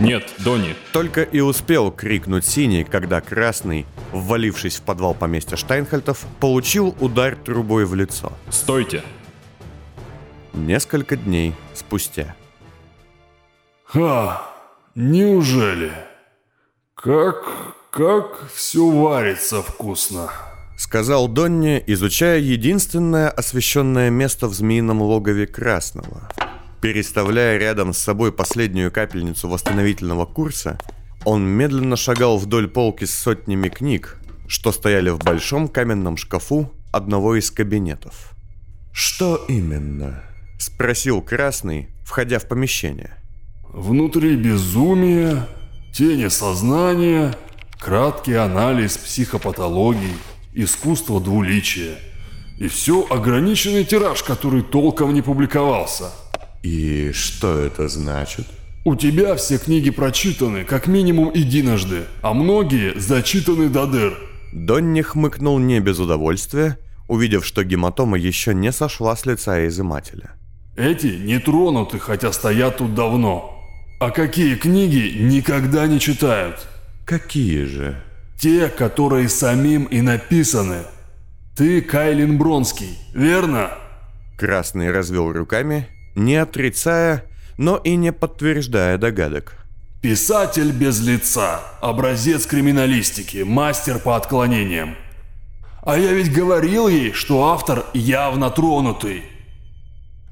Нет, Донни. Только и успел крикнуть Синий, когда Красный, ввалившись в подвал поместья Штайнхальтов, получил удар трубой в лицо. Стойте. Несколько дней спустя. Ха, неужели? Как, как все варится вкусно. Сказал Донни, изучая единственное освещенное место в змеином логове Красного. Переставляя рядом с собой последнюю капельницу восстановительного курса, он медленно шагал вдоль полки с сотнями книг, что стояли в большом каменном шкафу одного из кабинетов. «Что именно?» – спросил Красный, входя в помещение. Внутри безумие, тени сознания, краткий анализ психопатологий, искусство двуличия. И все ограниченный тираж, который толком не публиковался. «И что это значит?» У тебя все книги прочитаны как минимум единожды, а многие зачитаны до дыр. Донни хмыкнул не без удовольствия, увидев, что гематома еще не сошла с лица изымателя. Эти не тронуты, хотя стоят тут давно. А какие книги никогда не читают? Какие же? Те, которые самим и написаны. Ты Кайлин Бронский, верно? Красный развел руками, не отрицая, но и не подтверждая догадок. Писатель без лица, образец криминалистики, мастер по отклонениям. А я ведь говорил ей, что автор явно тронутый.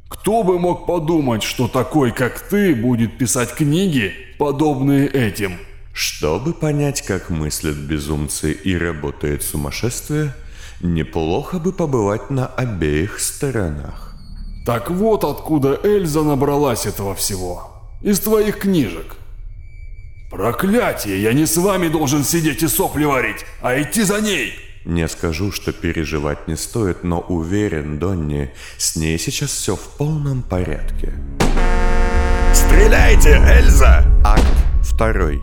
Кто бы мог подумать, что такой, как ты, будет писать книги, подобные этим? Чтобы понять, как мыслят безумцы и работает сумасшествие, неплохо бы побывать на обеих сторонах. Так вот откуда Эльза набралась этого всего. Из твоих книжек. Проклятие, я не с вами должен сидеть и сопли варить, а идти за ней. Не скажу, что переживать не стоит, но уверен, Донни, с ней сейчас все в полном порядке. Стреляйте, Эльза! Акт второй.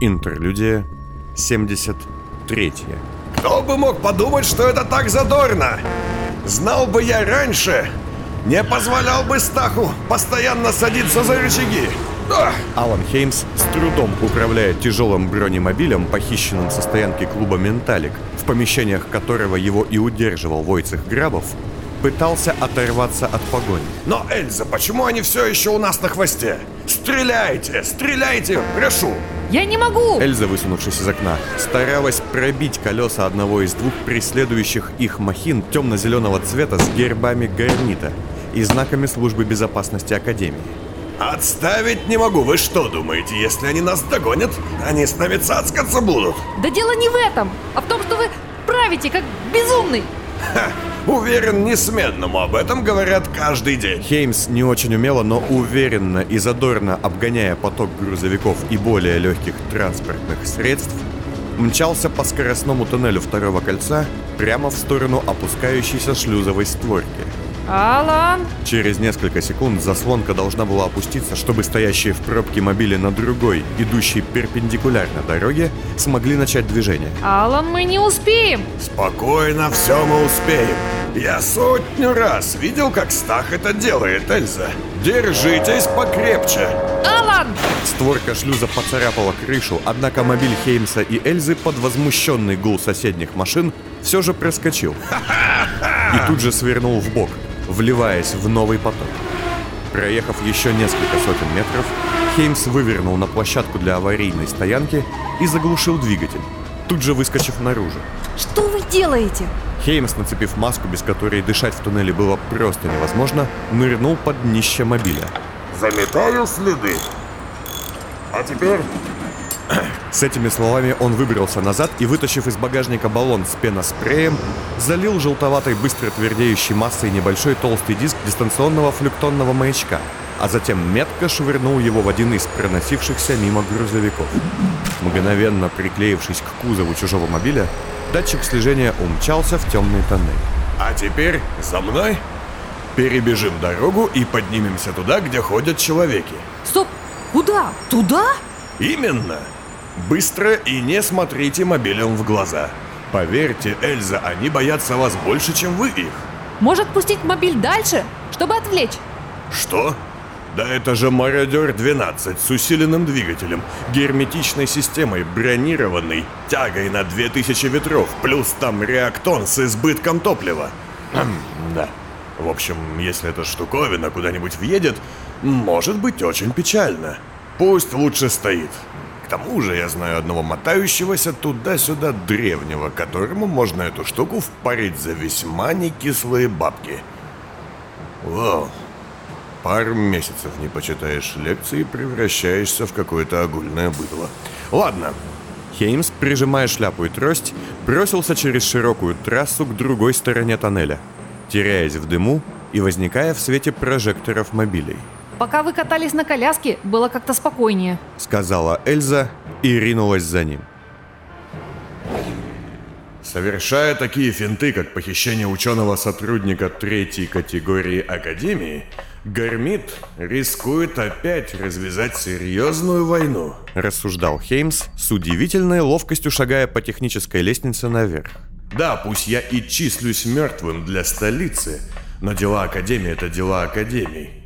Интерлюдия 73. Кто бы мог подумать, что это так задорно? Знал бы я раньше, не позволял бы Стаху постоянно садиться за рычаги. Алан Хеймс с трудом управляя тяжелым бронемобилем, похищенным со стоянки клуба «Менталик», в помещениях которого его и удерживал Войцех Грабов, пытался оторваться от погони. Но, Эльза, почему они все еще у нас на хвосте? Стреляйте, стреляйте, прошу! Я не могу! Эльза, высунувшись из окна, старалась пробить колеса одного из двух преследующих их махин темно-зеленого цвета с гербами гарнита и знаками службы безопасности Академии. Отставить не могу. Вы что думаете, если они нас догонят, они с нами цацкаться будут? Да дело не в этом, а в том, что вы правите, как безумный. Ха, уверен, несменному об этом говорят каждый день. Хеймс не очень умело, но уверенно и задорно обгоняя поток грузовиков и более легких транспортных средств, мчался по скоростному туннелю второго кольца прямо в сторону опускающейся шлюзовой створки. Алан! Через несколько секунд заслонка должна была опуститься, чтобы стоящие в пробке мобили на другой, идущей перпендикулярно дороге, смогли начать движение. Алан, мы не успеем! Спокойно, все мы успеем. Я сотню раз видел, как Стах это делает, Эльза. Держитесь покрепче. Алан! Створка шлюза поцарапала крышу, однако мобиль Хеймса и Эльзы под возмущенный гул соседних машин все же проскочил. И тут же свернул в бок, вливаясь в новый поток. Проехав еще несколько сотен метров, Хеймс вывернул на площадку для аварийной стоянки и заглушил двигатель, тут же выскочив наружу. Что вы делаете? Хеймс, нацепив маску, без которой дышать в туннеле было просто невозможно, нырнул под днище мобиля. Заметаю следы. А теперь С этими словами он выбрался назад и, вытащив из багажника баллон с пеноспреем, залил желтоватой быстро твердеющей массой небольшой толстый диск дистанционного флюктонного маячка, а затем метко швырнул его в один из проносившихся мимо грузовиков. Мгновенно приклеившись к кузову чужого мобиля, датчик слежения умчался в темный тоннель. А теперь за мной. Перебежим дорогу и поднимемся туда, где ходят человеки. Стоп! Куда? Туда? Именно. Быстро и не смотрите мобилем в глаза. Поверьте, Эльза, они боятся вас больше, чем вы их. Может пустить мобиль дальше, чтобы отвлечь? Что? Да это же Мародер-12 с усиленным двигателем, герметичной системой, бронированный, тягой на 2000 ветров, плюс там реактон с избытком топлива. Хм, да. В общем, если эта штуковина куда-нибудь въедет, может быть очень печально. Пусть лучше стоит. Тому же я знаю одного мотающегося туда-сюда древнего, которому можно эту штуку впарить за весьма некислые бабки. Вау. Пару месяцев не почитаешь лекции и превращаешься в какое-то огульное быдло. Ладно. Хеймс, прижимая шляпу и трость, бросился через широкую трассу к другой стороне тоннеля, теряясь в дыму и возникая в свете прожекторов мобилей. Пока вы катались на коляске, было как-то спокойнее. Сказала Эльза и ринулась за ним. Совершая такие финты, как похищение ученого сотрудника третьей категории Академии, Гармит рискует опять развязать серьезную войну. Рассуждал Хеймс с удивительной ловкостью шагая по технической лестнице наверх. Да, пусть я и числюсь мертвым для столицы, но дела Академии это дела Академии.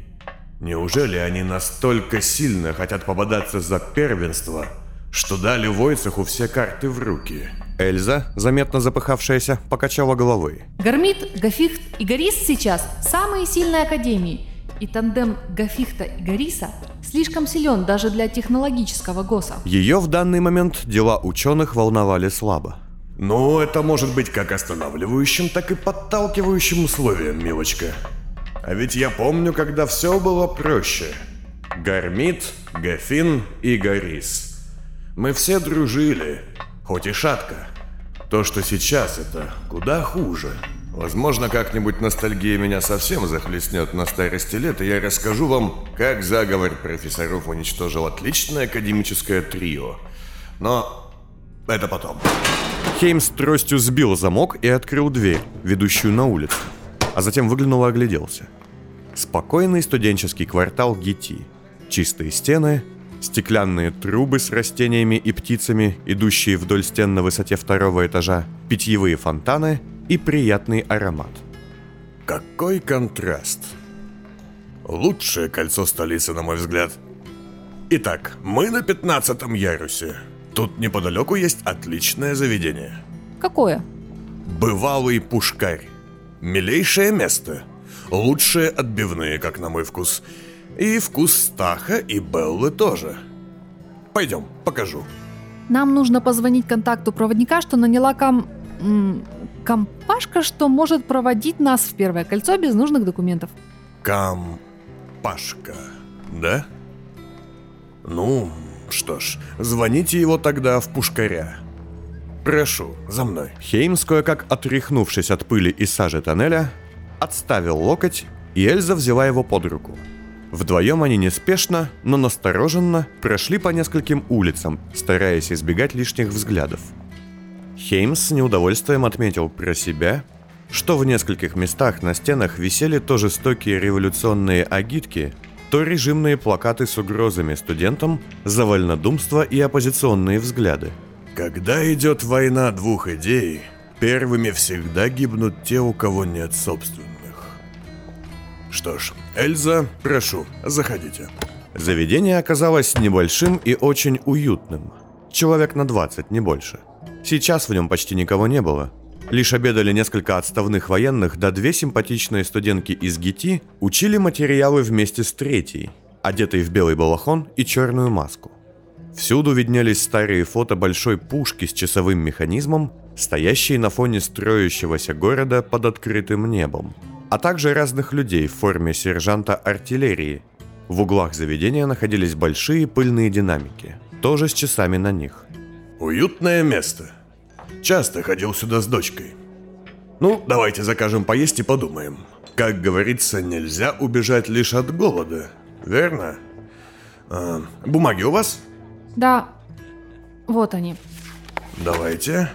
Неужели они настолько сильно хотят попадаться за первенство, что дали Войцеху все карты в руки? Эльза, заметно запыхавшаяся, покачала головой. Гармит, Гафихт и Гарис сейчас самые сильные академии. И тандем Гафихта и Гариса слишком силен даже для технологического ГОСа. Ее в данный момент дела ученых волновали слабо. Ну, это может быть как останавливающим, так и подталкивающим условием, милочка. А ведь я помню, когда все было проще. Гармит, Гафин и Гарис. Мы все дружили, хоть и шатко. То, что сейчас, это куда хуже. Возможно, как-нибудь ностальгия меня совсем захлестнет на старости лет, и я расскажу вам, как заговор профессоров уничтожил отличное академическое трио. Но это потом. Хеймс тростью сбил замок и открыл дверь, ведущую на улицу, а затем выглянул и огляделся. Спокойный студенческий квартал Гити. Чистые стены, стеклянные трубы с растениями и птицами, идущие вдоль стен на высоте второго этажа, питьевые фонтаны – и приятный аромат. Какой контраст! Лучшее кольцо столицы, на мой взгляд. Итак, мы на пятнадцатом ярусе. Тут неподалеку есть отличное заведение. Какое? Бывалый пушкарь. Милейшее место. Лучшие отбивные, как на мой вкус. И вкус Стаха и Беллы тоже. Пойдем, покажу. Нам нужно позвонить контакту проводника, что наняла кам компашка, что может проводить нас в первое кольцо без нужных документов. Компашка, да? Ну, что ж, звоните его тогда в пушкаря. Прошу, за мной. Хеймс, кое-как отряхнувшись от пыли и сажи тоннеля, отставил локоть, и Эльза взяла его под руку. Вдвоем они неспешно, но настороженно прошли по нескольким улицам, стараясь избегать лишних взглядов – Хеймс с неудовольствием отметил про себя, что в нескольких местах на стенах висели то жестокие революционные агитки, то режимные плакаты с угрозами студентам за вольнодумство и оппозиционные взгляды. Когда идет война двух идей, первыми всегда гибнут те, у кого нет собственных. Что ж, Эльза, прошу, заходите. Заведение оказалось небольшим и очень уютным. Человек на 20, не больше. Сейчас в нем почти никого не было. Лишь обедали несколько отставных военных, да две симпатичные студентки из ГИТИ учили материалы вместе с третьей, одетой в белый балахон и черную маску. Всюду виднелись старые фото большой пушки с часовым механизмом, стоящей на фоне строящегося города под открытым небом, а также разных людей в форме сержанта артиллерии. В углах заведения находились большие пыльные динамики, тоже с часами на них. Уютное место. Часто ходил сюда с дочкой. Ну, давайте закажем поесть и подумаем. Как говорится, нельзя убежать лишь от голода, верно? А, бумаги у вас? Да, вот они. Давайте.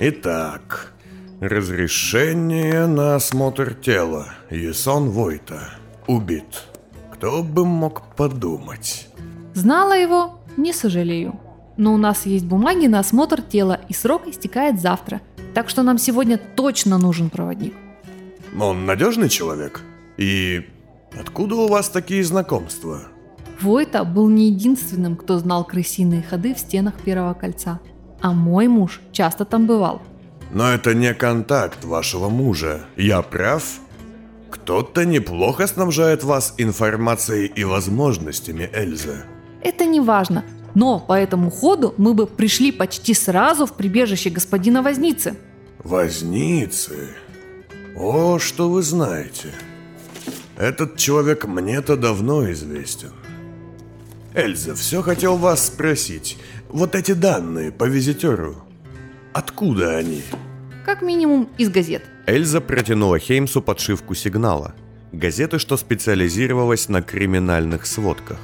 Итак, разрешение на осмотр тела. Ясон Войта. Убит. Кто бы мог подумать? Знала его, не сожалею но у нас есть бумаги на осмотр тела, и срок истекает завтра. Так что нам сегодня точно нужен проводник. Он надежный человек? И Откуда у вас такие знакомства? Войта был не единственным, кто знал крысиные ходы в стенах Первого кольца. А мой муж часто там бывал. Но это не контакт вашего мужа. Я прав? Кто-то неплохо снабжает вас информацией и возможностями, Эльза. Это не важно. Но по этому ходу мы бы пришли почти сразу в прибежище господина Возницы. Возницы? О, что вы знаете. Этот человек мне-то давно известен. Эльза, все хотел вас спросить. Вот эти данные по визитеру, откуда они? Как минимум из газет. Эльза протянула Хеймсу подшивку сигнала. Газеты, что специализировалась на криминальных сводках.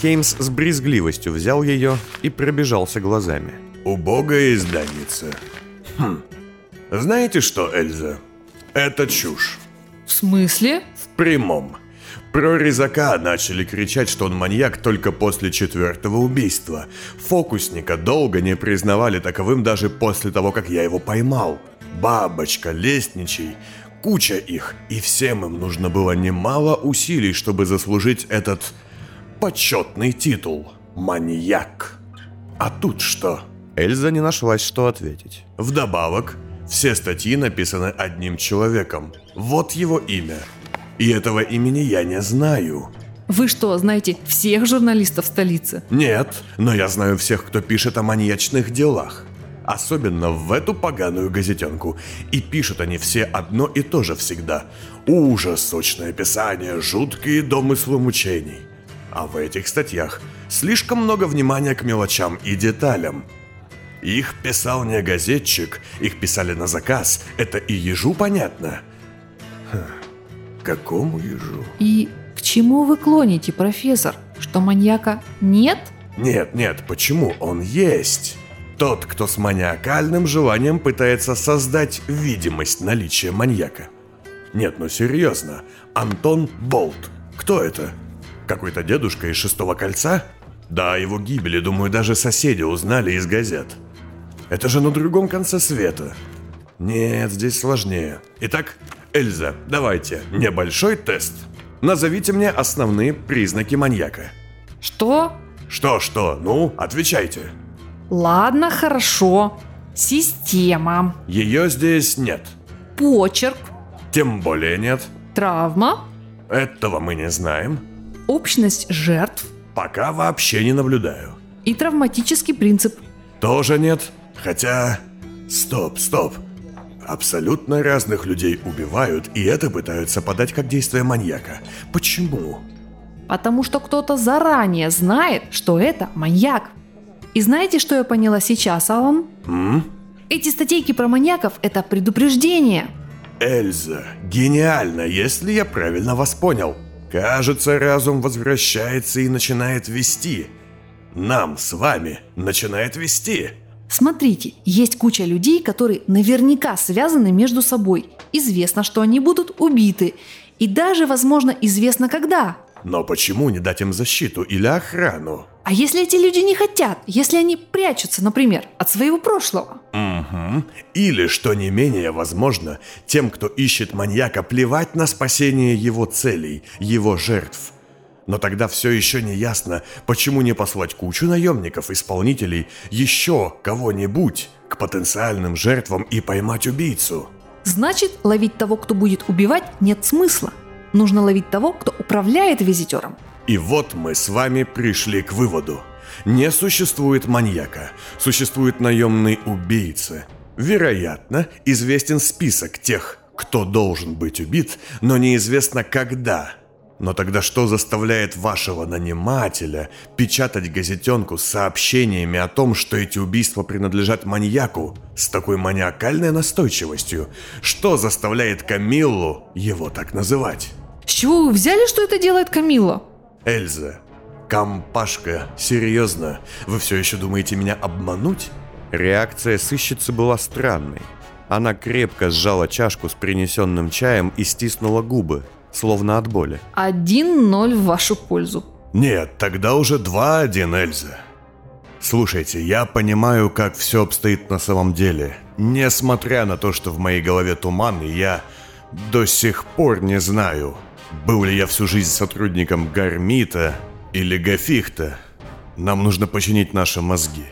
Хеймс с брезгливостью взял ее и пробежался глазами. Убогая изданница. Хм. Знаете что, Эльза? Это чушь. В смысле? В прямом. Про резака начали кричать, что он маньяк только после четвертого убийства. Фокусника долго не признавали таковым даже после того, как я его поймал. Бабочка, лестничий, куча их, и всем им нужно было немало усилий, чтобы заслужить этот почетный титул «Маньяк». А тут что? Эльза не нашлась, что ответить. Вдобавок, все статьи написаны одним человеком. Вот его имя. И этого имени я не знаю. Вы что, знаете всех журналистов столицы? Нет, но я знаю всех, кто пишет о маньячных делах. Особенно в эту поганую газетенку. И пишут они все одно и то же всегда. Ужас, сочное описание, жуткие домыслы мучений. А в этих статьях слишком много внимания к мелочам и деталям. Их писал не газетчик, их писали на заказ. Это и ежу понятно. Хм, какому ежу? И к чему вы клоните, профессор? Что маньяка нет? Нет, нет, почему он есть? Тот, кто с маниакальным желанием пытается создать видимость наличия маньяка. Нет, ну серьезно, Антон Болт. Кто это? Какой-то дедушка из шестого кольца? Да, о его гибели, думаю, даже соседи узнали из газет. Это же на другом конце света. Нет, здесь сложнее. Итак, Эльза, давайте, небольшой тест. Назовите мне основные признаки маньяка. Что? Что-что? Ну, отвечайте. Ладно, хорошо. Система. Ее здесь нет. Почерк. Тем более нет. Травма. Этого мы не знаем. Общность жертв. Пока вообще не наблюдаю. И травматический принцип. Тоже нет. Хотя... Стоп, стоп. Абсолютно разных людей убивают, и это пытаются подать как действие маньяка. Почему? Потому что кто-то заранее знает, что это маньяк. И знаете, что я поняла сейчас, Алан? М? Эти статейки про маньяков – это предупреждение. Эльза, гениально, если я правильно вас понял. Кажется, разум возвращается и начинает вести. Нам с вами начинает вести. Смотрите, есть куча людей, которые наверняка связаны между собой. Известно, что они будут убиты. И даже, возможно, известно когда. Но почему не дать им защиту или охрану? А если эти люди не хотят? Если они прячутся, например, от своего прошлого? Угу. Или, что не менее возможно, тем, кто ищет маньяка, плевать на спасение его целей, его жертв. Но тогда все еще не ясно, почему не послать кучу наемников, исполнителей, еще кого-нибудь к потенциальным жертвам и поймать убийцу. Значит, ловить того, кто будет убивать, нет смысла. Нужно ловить того, кто управляет визитером. И вот мы с вами пришли к выводу. Не существует маньяка, существует наемный убийца. Вероятно, известен список тех, кто должен быть убит, но неизвестно когда. Но тогда что заставляет вашего нанимателя печатать газетенку с сообщениями о том, что эти убийства принадлежат маньяку с такой маниакальной настойчивостью? Что заставляет Камиллу его так называть? С чего вы взяли, что это делает Камила? Эльза, компашка, серьезно, вы все еще думаете меня обмануть? Реакция сыщицы была странной. Она крепко сжала чашку с принесенным чаем и стиснула губы, словно от боли. 1-0 в вашу пользу. Нет, тогда уже 2-1, Эльза. Слушайте, я понимаю, как все обстоит на самом деле. Несмотря на то, что в моей голове туман, и я до сих пор не знаю, Был ли я всю жизнь сотрудником Гармита или Гафихта? Нам нужно починить наши мозги.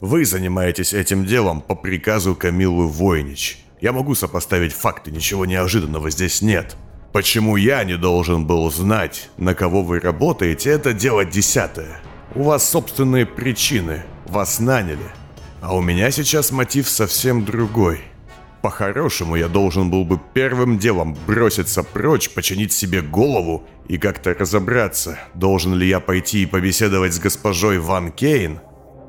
Вы занимаетесь этим делом по приказу Камилы Войнич. Я могу сопоставить факты, ничего неожиданного здесь нет. Почему я не должен был знать, на кого вы работаете, это дело десятое. У вас собственные причины, вас наняли. А у меня сейчас мотив совсем другой. По-хорошему, я должен был бы первым делом броситься прочь, починить себе голову и как-то разобраться, должен ли я пойти и побеседовать с госпожой Ван Кейн,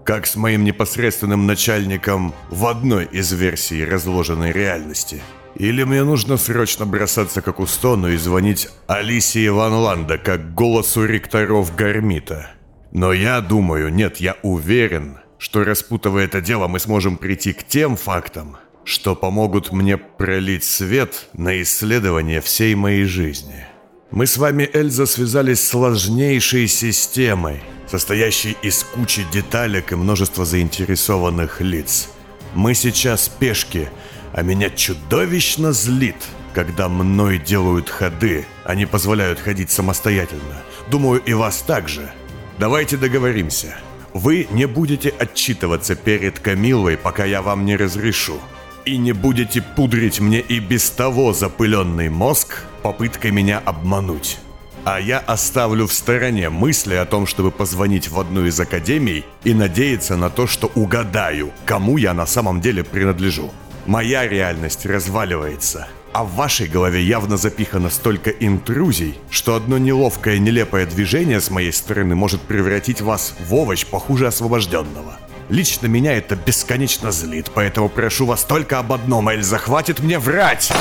как с моим непосредственным начальником в одной из версий разложенной реальности. Или мне нужно срочно бросаться к Акустону и звонить Алисии Ван Ланда как голосу ректоров Гармита. Но я думаю, нет, я уверен, что распутывая это дело мы сможем прийти к тем фактам, что помогут мне пролить свет на исследование всей моей жизни. Мы с вами, Эльза, связались с сложнейшей системой, состоящей из кучи деталек и множества заинтересованных лиц. Мы сейчас пешки, а меня чудовищно злит, когда мной делают ходы, не позволяют ходить самостоятельно. Думаю, и вас также. Давайте договоримся. Вы не будете отчитываться перед Камилой, пока я вам не разрешу и не будете пудрить мне и без того запыленный мозг попыткой меня обмануть. А я оставлю в стороне мысли о том, чтобы позвонить в одну из академий и надеяться на то, что угадаю, кому я на самом деле принадлежу. Моя реальность разваливается, а в вашей голове явно запихано столько интрузий, что одно неловкое нелепое движение с моей стороны может превратить вас в овощ похуже освобожденного. Лично меня это бесконечно злит, поэтому прошу вас только об одном, Эльза, хватит мне врать!»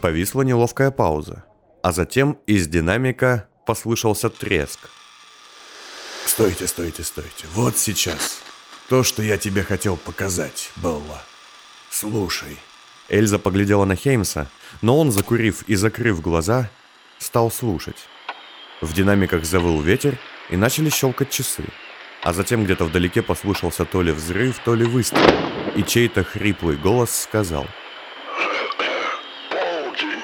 Повисла неловкая пауза, а затем из динамика послышался треск. «Стойте, стойте, стойте. Вот сейчас. То, что я тебе хотел показать, Белла. Слушай». Эльза поглядела на Хеймса, но он, закурив и закрыв глаза, стал слушать. В динамиках завыл ветер, и начали щелкать часы. А затем где-то вдалеке послышался то ли взрыв, то ли выстрел, и чей-то хриплый голос сказал. Полдень.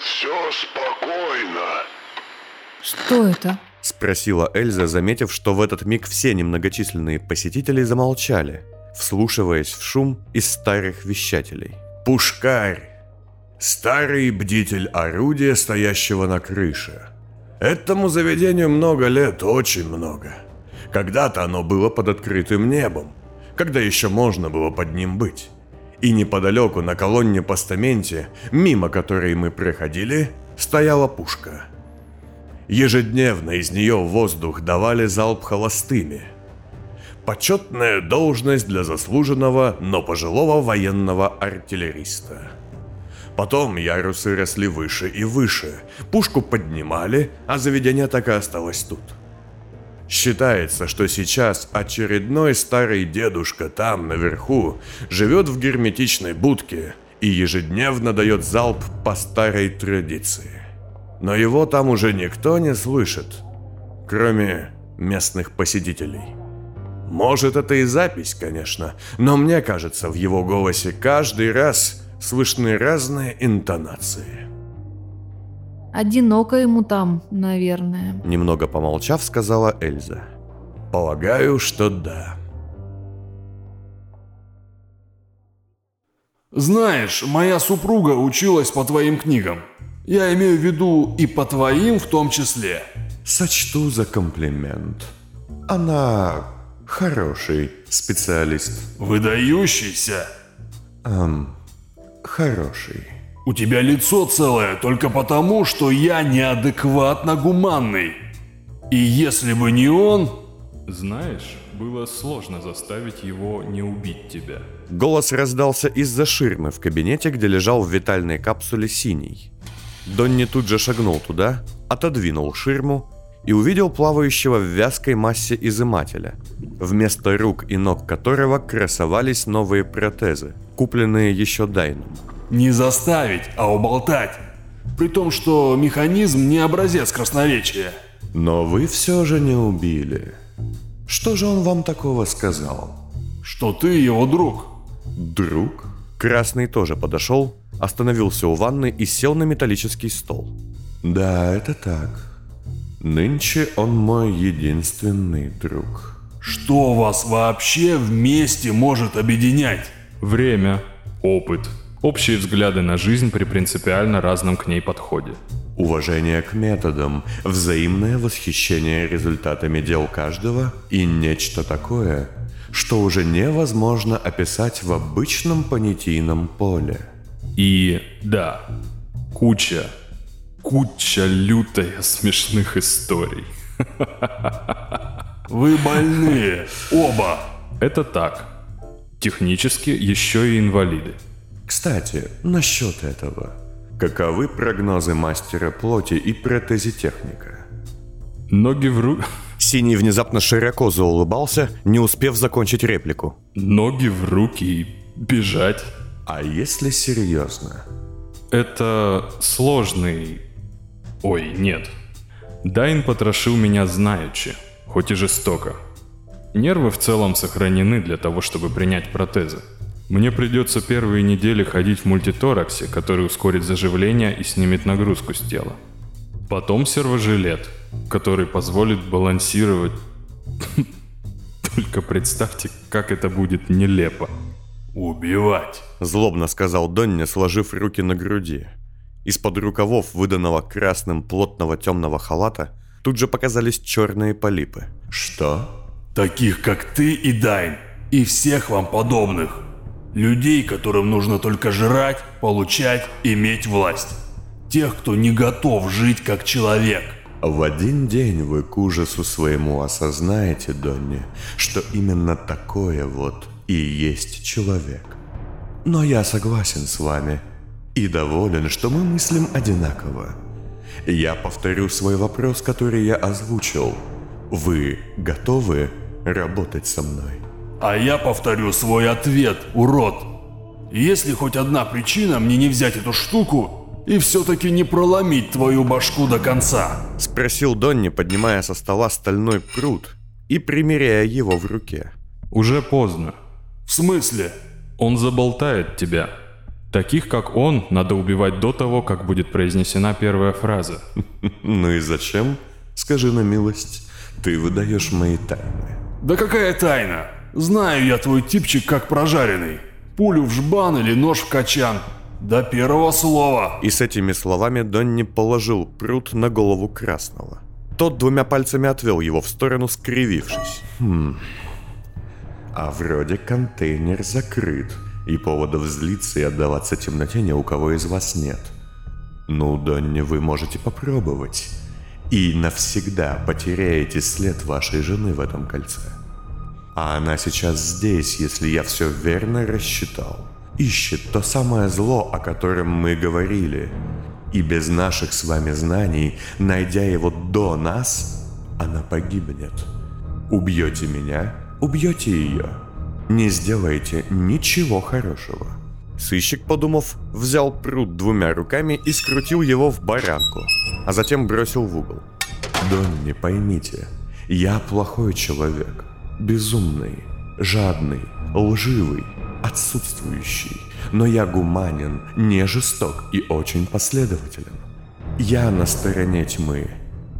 Все спокойно. Что это? Спросила Эльза, заметив, что в этот миг все немногочисленные посетители замолчали, вслушиваясь в шум из старых вещателей. «Пушкарь! Старый бдитель орудия, стоящего на крыше. Этому заведению много лет, очень много. Когда-то оно было под открытым небом, когда еще можно было под ним быть. И неподалеку на колонне-постаменте, мимо которой мы проходили, стояла пушка. Ежедневно из нее в воздух давали залп холостыми. Почетная должность для заслуженного, но пожилого военного артиллериста. Потом ярусы росли выше и выше, пушку поднимали, а заведение так и осталось тут – Считается, что сейчас очередной старый дедушка там, наверху, живет в герметичной будке и ежедневно дает залп по старой традиции. Но его там уже никто не слышит, кроме местных посетителей. Может, это и запись, конечно, но мне кажется, в его голосе каждый раз слышны разные интонации. Одиноко ему там, наверное. Немного помолчав, сказала Эльза. Полагаю, что да. Знаешь, моя супруга училась по твоим книгам. Я имею в виду и по твоим в том числе. Сочту за комплимент. Она хороший специалист. Выдающийся. Эм, хороший. У тебя лицо целое только потому, что я неадекватно гуманный. И если бы не он... Знаешь, было сложно заставить его не убить тебя. Голос раздался из-за ширмы в кабинете, где лежал в витальной капсуле синий. Донни тут же шагнул туда, отодвинул ширму и увидел плавающего в вязкой массе изымателя, вместо рук и ног которого красовались новые протезы, купленные еще Дайном. Не заставить, а уболтать. При том, что механизм не образец красноречия. Но вы все же не убили. Что же он вам такого сказал? Что ты его друг. Друг? Красный тоже подошел, остановился у ванны и сел на металлический стол. Да, это так. Нынче он мой единственный друг. Что вас вообще вместе может объединять? Время, опыт, общие взгляды на жизнь при принципиально разном к ней подходе. Уважение к методам, взаимное восхищение результатами дел каждого и нечто такое, что уже невозможно описать в обычном понятийном поле. И да, куча, куча лютая смешных историй. Вы больные, оба. Это так. Технически еще и инвалиды. Кстати, насчет этого. Каковы прогнозы мастера плоти и протезитехника? Ноги в ру... Синий внезапно широко заулыбался, не успев закончить реплику. Ноги в руки и бежать. А если серьезно? Это сложный... Ой, нет. Дайн потрошил меня знаючи, хоть и жестоко. Нервы в целом сохранены для того, чтобы принять протезы. Мне придется первые недели ходить в мультитораксе, который ускорит заживление и снимет нагрузку с тела. Потом сервожилет, который позволит балансировать... Только представьте, как это будет нелепо. Убивать. Злобно сказал Донни, сложив руки на груди. Из-под рукавов, выданного красным плотного темного халата, тут же показались черные полипы. Что? Таких, как ты и Дайн. И всех вам подобных. Людей, которым нужно только жрать, получать, иметь власть. Тех, кто не готов жить как человек. В один день вы к ужасу своему осознаете, Донни, что именно такое вот и есть человек. Но я согласен с вами и доволен, что мы мыслим одинаково. Я повторю свой вопрос, который я озвучил. Вы готовы работать со мной? А я повторю свой ответ, урод. Есть ли хоть одна причина мне не взять эту штуку и все-таки не проломить твою башку до конца? Спросил Донни, поднимая со стола стальной пруд и примеряя его в руке. Уже поздно. В смысле? Он заболтает тебя. Таких, как он, надо убивать до того, как будет произнесена первая фраза. Ну и зачем? Скажи на милость, ты выдаешь мои тайны. Да какая тайна? Знаю я твой типчик как прожаренный. Пулю в жбан или нож в качан. До первого слова. И с этими словами Донни положил пруд на голову Красного. Тот двумя пальцами отвел его в сторону, скривившись. Хм. А вроде контейнер закрыт, и поводов злиться и отдаваться темноте ни у кого из вас нет. Ну, Донни, вы можете попробовать. И навсегда потеряете след вашей жены в этом кольце. А она сейчас здесь, если я все верно рассчитал. Ищет то самое зло, о котором мы говорили. И без наших с вами знаний, найдя его до нас, она погибнет. Убьете меня, убьете ее. Не сделаете ничего хорошего. Сыщик, подумав, взял пруд двумя руками и скрутил его в баранку, а затем бросил в угол. Донни, поймите, я плохой человек, безумный, жадный, лживый, отсутствующий, но я гуманен, не жесток и очень последователен. Я на стороне тьмы,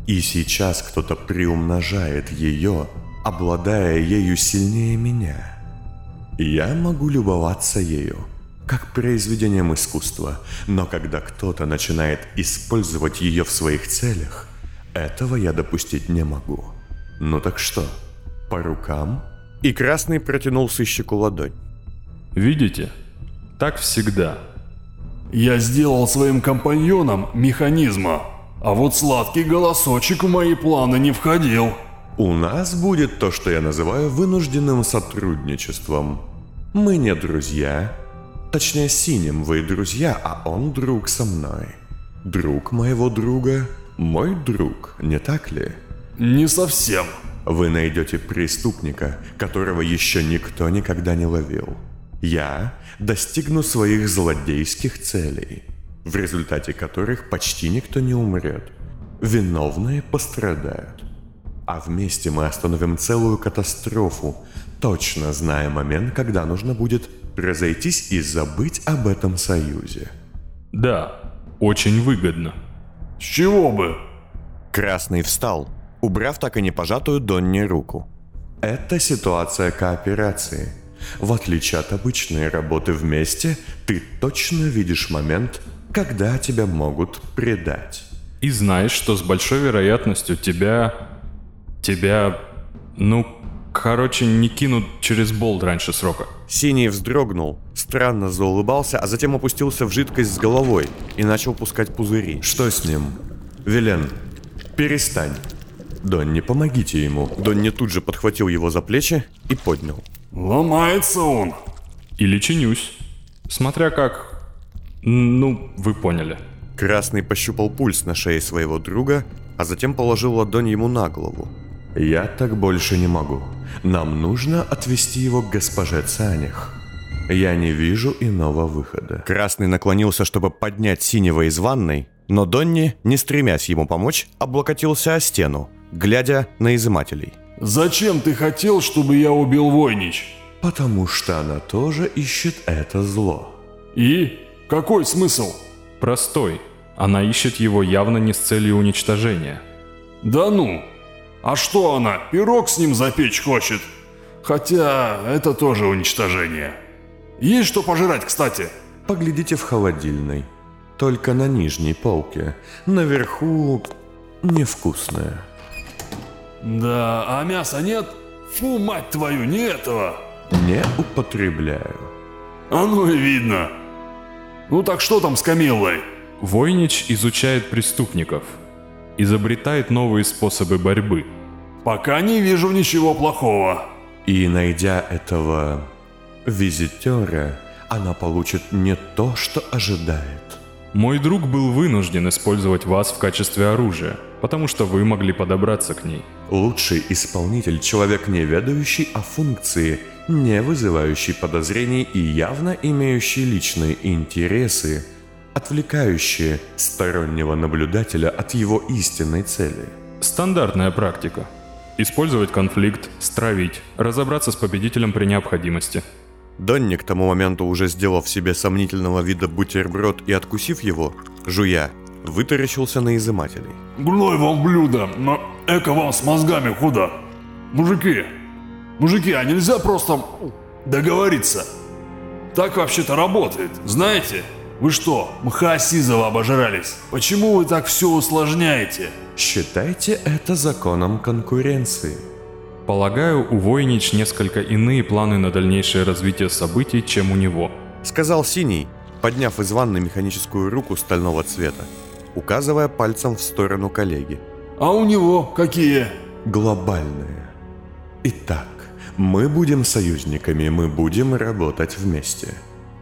и сейчас кто-то приумножает ее, обладая ею сильнее меня. Я могу любоваться ею, как произведением искусства, но когда кто-то начинает использовать ее в своих целях, этого я допустить не могу. Ну так что, по рукам? И Красный протянул сыщику ладонь. Видите? Так всегда. Я сделал своим компаньоном механизма, а вот сладкий голосочек в мои планы не входил. У нас будет то, что я называю вынужденным сотрудничеством. Мы не друзья. Точнее, синим вы друзья, а он друг со мной. Друг моего друга – мой друг, не так ли? Не совсем. Вы найдете преступника, которого еще никто никогда не ловил. Я достигну своих злодейских целей, в результате которых почти никто не умрет. Виновные пострадают. А вместе мы остановим целую катастрофу, точно зная момент, когда нужно будет разойтись и забыть об этом союзе. Да, очень выгодно. С чего бы? Красный встал, убрав так и не пожатую Донни руку. Это ситуация кооперации. В отличие от обычной работы вместе, ты точно видишь момент, когда тебя могут предать. И знаешь, что с большой вероятностью тебя... Тебя... Ну, короче, не кинут через болт раньше срока. Синий вздрогнул, странно заулыбался, а затем опустился в жидкость с головой и начал пускать пузыри. Что с ним? Вилен, перестань. Донни, помогите ему. Донни тут же подхватил его за плечи и поднял. Ломается он. Или чинюсь. Смотря как... Ну, вы поняли. Красный пощупал пульс на шее своего друга, а затем положил ладонь ему на голову. Я так больше не могу. Нам нужно отвезти его к госпоже Цанях. Я не вижу иного выхода. Красный наклонился, чтобы поднять синего из ванной, но Донни, не стремясь ему помочь, облокотился о стену, глядя на изымателей. Зачем ты хотел, чтобы я убил Войнич? Потому что она тоже ищет это зло. И? Какой смысл? Простой. Она ищет его явно не с целью уничтожения. Да ну! А что она, пирог с ним запечь хочет? Хотя это тоже уничтожение. Есть что пожрать, кстати? Поглядите в холодильной. Только на нижней полке. Наверху невкусное. Да, а мяса нет? Фу, мать твою, не этого! Не употребляю. А ну и видно. Ну так что там с Камиллой? Войнич изучает преступников, изобретает новые способы борьбы. Пока не вижу ничего плохого. И найдя этого визитера, она получит не то, что ожидает. Мой друг был вынужден использовать вас в качестве оружия, потому что вы могли подобраться к ней. Лучший исполнитель – человек не ведающий о функции, не вызывающий подозрений и явно имеющий личные интересы, отвлекающие стороннего наблюдателя от его истинной цели. Стандартная практика. Использовать конфликт, стравить, разобраться с победителем при необходимости. Донни, к тому моменту уже сделав себе сомнительного вида бутерброд и откусив его, жуя, вытаращился на изымателей. Гной вам блюдо, но эко вам с мозгами худо. Мужики, мужики, а нельзя просто договориться? Так вообще-то работает, знаете? Вы что, мха Сизова обожрались? Почему вы так все усложняете? Считайте это законом конкуренции. Полагаю, у Войнич несколько иные планы на дальнейшее развитие событий, чем у него. Сказал Синий, подняв из ванны механическую руку стального цвета, указывая пальцем в сторону коллеги. А у него какие? Глобальные. Итак, мы будем союзниками, мы будем работать вместе.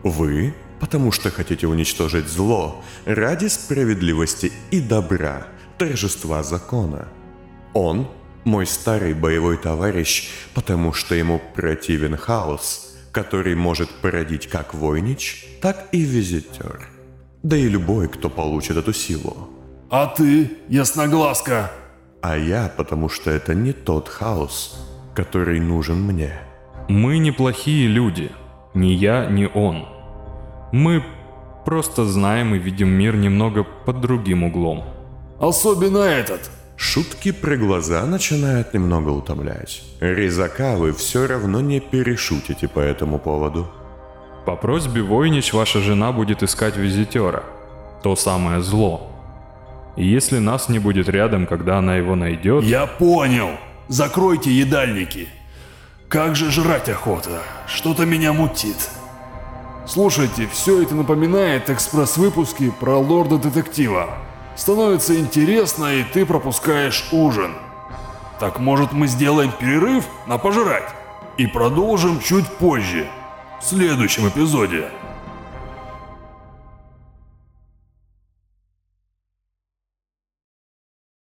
Вы, потому что хотите уничтожить зло ради справедливости и добра, торжества закона. Он мой старый боевой товарищ, потому что ему противен хаос, который может породить как Войнич, так и Визитер. Да и любой, кто получит эту силу. А ты, ясноглазка? А я, потому что это не тот хаос, который нужен мне. Мы неплохие люди. Ни я, ни он. Мы просто знаем и видим мир немного под другим углом. Особенно этот. Шутки про глаза начинают немного утомлять. Резака вы все равно не перешутите по этому поводу. По просьбе Войнич ваша жена будет искать визитера. То самое зло. И если нас не будет рядом, когда она его найдет... Я понял. Закройте едальники. Как же жрать охота. Что-то меня мутит. Слушайте, все это напоминает экспресс-выпуски про лорда-детектива. Становится интересно, и ты пропускаешь ужин. Так может мы сделаем перерыв на пожрать? И продолжим чуть позже, в следующем эпизоде.